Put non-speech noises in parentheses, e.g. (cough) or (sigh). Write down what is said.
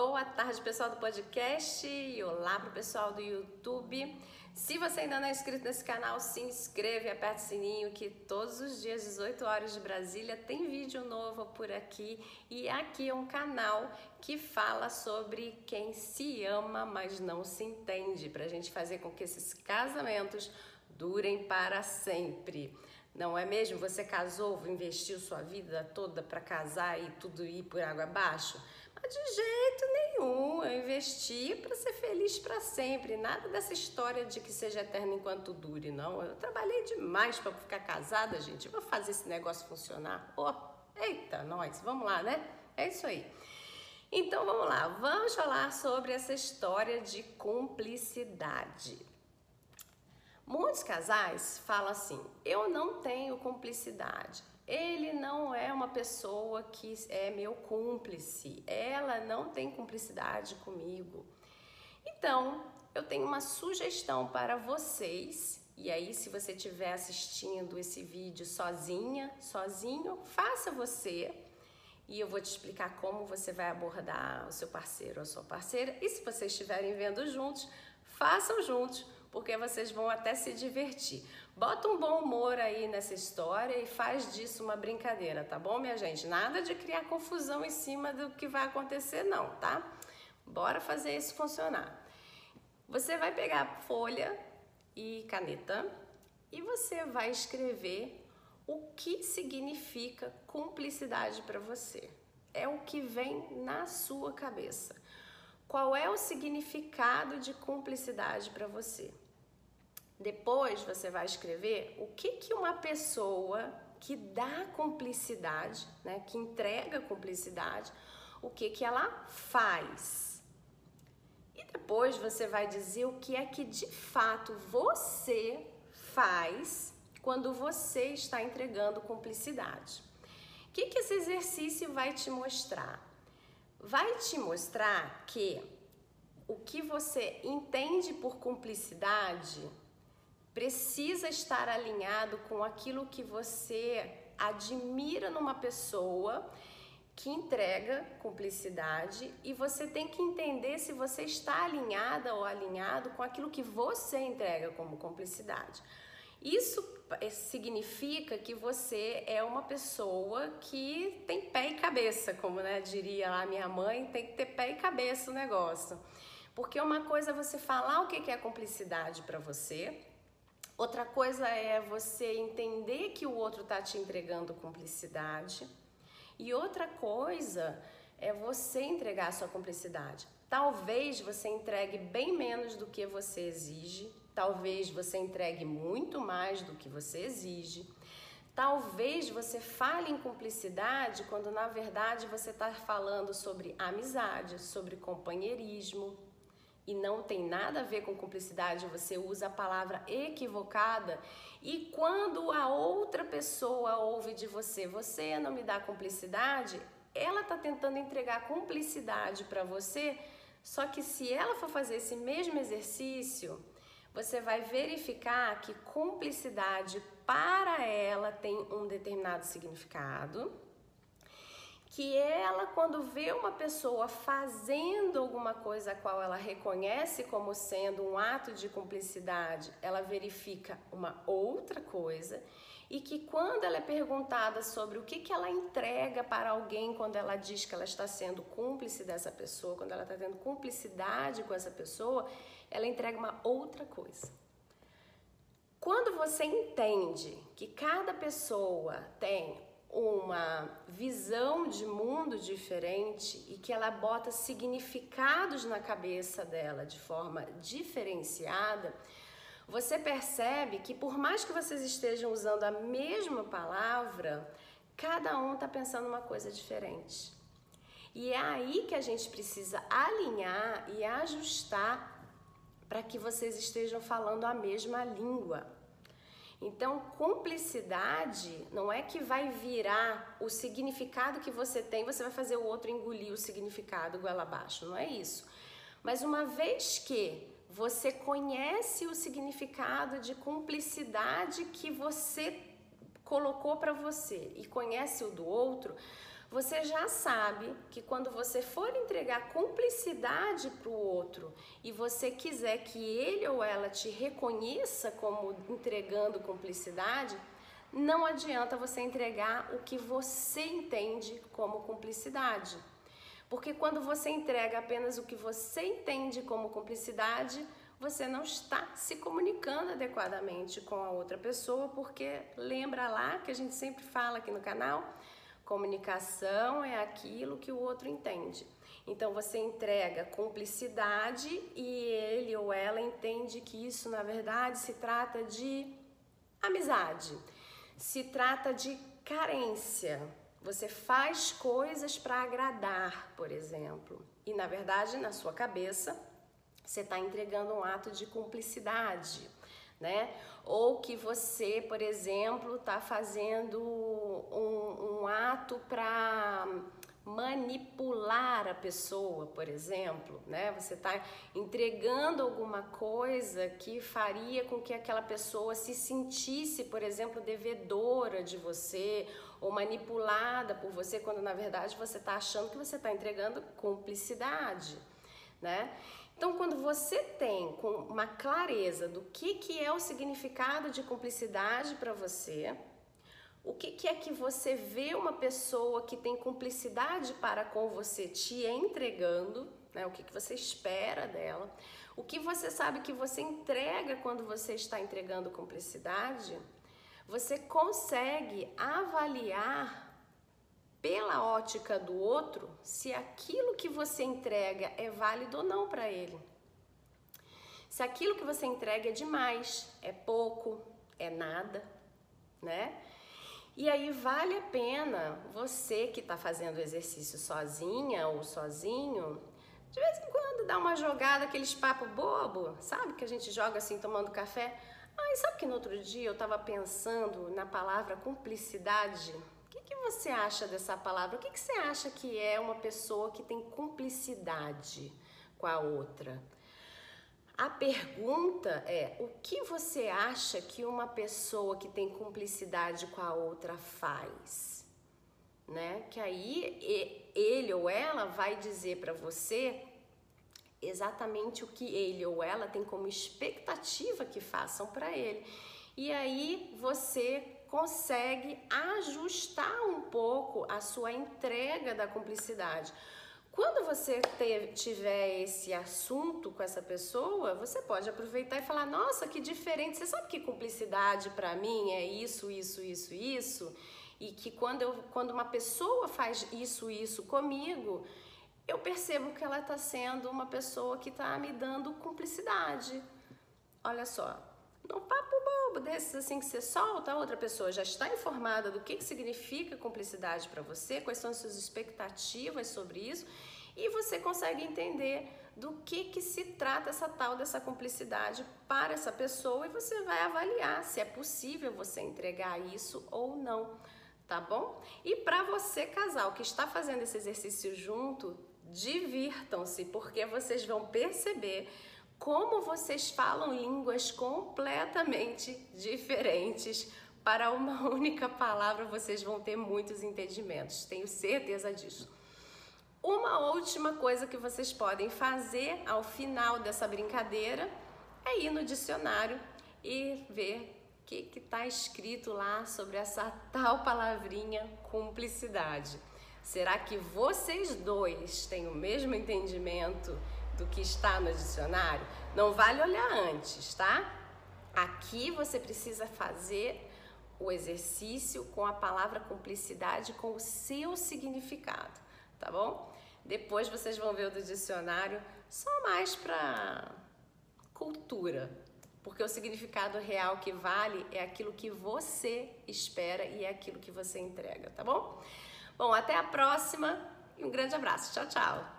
Boa tarde, pessoal do podcast e olá pro pessoal do YouTube. Se você ainda não é inscrito nesse canal, se inscreve e aperta o sininho que todos os dias, 18 horas de Brasília, tem vídeo novo por aqui. E aqui é um canal que fala sobre quem se ama, mas não se entende, pra gente fazer com que esses casamentos durem para sempre. Não é mesmo? Você casou, investiu sua vida toda para casar e tudo ir por água abaixo? De jeito nenhum, eu investi para ser feliz para sempre. Nada dessa história de que seja eterno enquanto dure, não. Eu trabalhei demais para ficar casada, gente. Vou fazer esse negócio funcionar. Oh, eita, nós, vamos lá, né? É isso aí. Então vamos lá, vamos falar sobre essa história de cumplicidade. Muitos casais falam assim: eu não tenho cumplicidade ele não é uma pessoa que é meu cúmplice, ela não tem cumplicidade comigo. Então, eu tenho uma sugestão para vocês. E aí, se você estiver assistindo esse vídeo sozinha, sozinho, faça você. E eu vou te explicar como você vai abordar o seu parceiro ou a sua parceira. E se vocês estiverem vendo juntos, façam juntos porque vocês vão até se divertir. Bota um bom humor aí nessa história e faz disso uma brincadeira, tá bom, minha gente? Nada de criar confusão em cima do que vai acontecer, não, tá? Bora fazer isso funcionar. Você vai pegar folha e caneta e você vai escrever o que significa cumplicidade para você. É o que vem na sua cabeça. Qual é o significado de cumplicidade para você? Depois você vai escrever o que, que uma pessoa que dá cumplicidade, né, que entrega cumplicidade, o que, que ela faz. E depois você vai dizer o que é que de fato você faz quando você está entregando cumplicidade. O que, que esse exercício vai te mostrar? Vai te mostrar que o que você entende por cumplicidade precisa estar alinhado com aquilo que você admira numa pessoa que entrega cumplicidade e você tem que entender se você está alinhada ou alinhado com aquilo que você entrega como cumplicidade. Isso significa que você é uma pessoa que tem pé e cabeça, como né, diria lá minha mãe, tem que ter pé e cabeça o negócio. Porque uma coisa é você falar o que é cumplicidade para você, outra coisa é você entender que o outro está te entregando cumplicidade, e outra coisa é você entregar a sua cumplicidade. Talvez você entregue bem menos do que você exige, Talvez você entregue muito mais do que você exige. Talvez você fale em cumplicidade quando na verdade você está falando sobre amizade, sobre companheirismo e não tem nada a ver com cumplicidade. Você usa a palavra equivocada e quando a outra pessoa ouve de você, você não me dá cumplicidade, ela está tentando entregar cumplicidade para você. Só que se ela for fazer esse mesmo exercício, você vai verificar que cumplicidade para ela tem um determinado significado, que ela quando vê uma pessoa fazendo alguma coisa a qual ela reconhece como sendo um ato de cumplicidade, ela verifica uma outra coisa e que quando ela é perguntada sobre o que, que ela entrega para alguém quando ela diz que ela está sendo cúmplice dessa pessoa, quando ela está tendo cumplicidade com essa pessoa, ela entrega uma outra coisa. Quando você entende que cada pessoa tem uma visão de mundo diferente e que ela bota significados na cabeça dela de forma diferenciada, você percebe que por mais que vocês estejam usando a mesma palavra, cada um está pensando uma coisa diferente. E é aí que a gente precisa alinhar e ajustar para que vocês estejam falando a mesma língua. Então, cumplicidade não é que vai virar o significado que você tem, você vai fazer o outro engolir o significado goela abaixo, não é isso. Mas uma vez que você conhece o significado de cumplicidade que você colocou para você e conhece o do outro, você já sabe que quando você for entregar cumplicidade para o outro e você quiser que ele ou ela te reconheça como entregando cumplicidade, não adianta você entregar o que você entende como cumplicidade. Porque quando você entrega apenas o que você entende como cumplicidade, você não está se comunicando adequadamente com a outra pessoa, porque lembra lá que a gente sempre fala aqui no canal, comunicação é aquilo que o outro entende. Então você entrega cumplicidade e ele ou ela entende que isso na verdade se trata de amizade, se trata de carência. Você faz coisas para agradar, por exemplo, e na verdade na sua cabeça você está entregando um ato de cumplicidade, né? Ou que você, por exemplo, está fazendo um, um ato para manipular a pessoa, por exemplo, né? Você está entregando alguma coisa que faria com que aquela pessoa se sentisse, por exemplo, devedora de você ou manipulada por você, quando na verdade você está achando que você está entregando cumplicidade, né? Então, quando você tem com uma clareza do que, que é o significado de cumplicidade para você, o que, que é que você vê uma pessoa que tem cumplicidade para com você te entregando, né? o que, que você espera dela, o que você sabe que você entrega quando você está entregando cumplicidade, você consegue avaliar pela ótica do outro se aquilo que você entrega é válido ou não para ele. Se aquilo que você entrega é demais, é pouco, é nada, né? E aí vale a pena você que está fazendo exercício sozinha ou sozinho, de vez em quando dar uma jogada, aqueles papo bobo, sabe? Que a gente joga assim tomando café. Ah, e sabe que no outro dia eu estava pensando na palavra cumplicidade? Que você acha dessa palavra? O que, que você acha que é uma pessoa que tem cumplicidade com a outra? A pergunta é: o que você acha que uma pessoa que tem cumplicidade com a outra faz? Né? Que aí ele ou ela vai dizer para você exatamente o que ele ou ela tem como expectativa que façam para ele. E aí você consegue ajustar um pouco a sua entrega da cumplicidade. Quando você tiver esse assunto com essa pessoa, você pode aproveitar e falar: Nossa, que diferente! Você sabe que cumplicidade para mim é isso, isso, isso, isso? E que quando, eu, quando uma pessoa faz isso, isso comigo, eu percebo que ela está sendo uma pessoa que está me dando cumplicidade. Olha só, no papo bobo desses assim que você solta, a outra pessoa já está informada do que, que significa cumplicidade para você, quais são as suas expectativas sobre isso, e você consegue entender do que, que se trata essa tal dessa cumplicidade para essa pessoa e você vai avaliar se é possível você entregar isso ou não, tá bom? E para você, casal, que está fazendo esse exercício junto, divirtam-se, porque vocês vão perceber como vocês falam línguas completamente diferentes. Para uma (laughs) única palavra, vocês vão ter muitos entendimentos, tenho certeza disso. Uma última coisa que vocês podem fazer ao final dessa brincadeira é ir no dicionário e ver o que está escrito lá sobre essa tal palavrinha cumplicidade. Será que vocês dois têm o mesmo entendimento? Do que está no dicionário, não vale olhar antes, tá? Aqui você precisa fazer o exercício com a palavra cumplicidade com o seu significado, tá bom? Depois vocês vão ver o do dicionário só mais para cultura, porque o significado real que vale é aquilo que você espera e é aquilo que você entrega, tá bom? Bom, até a próxima e um grande abraço. Tchau, tchau.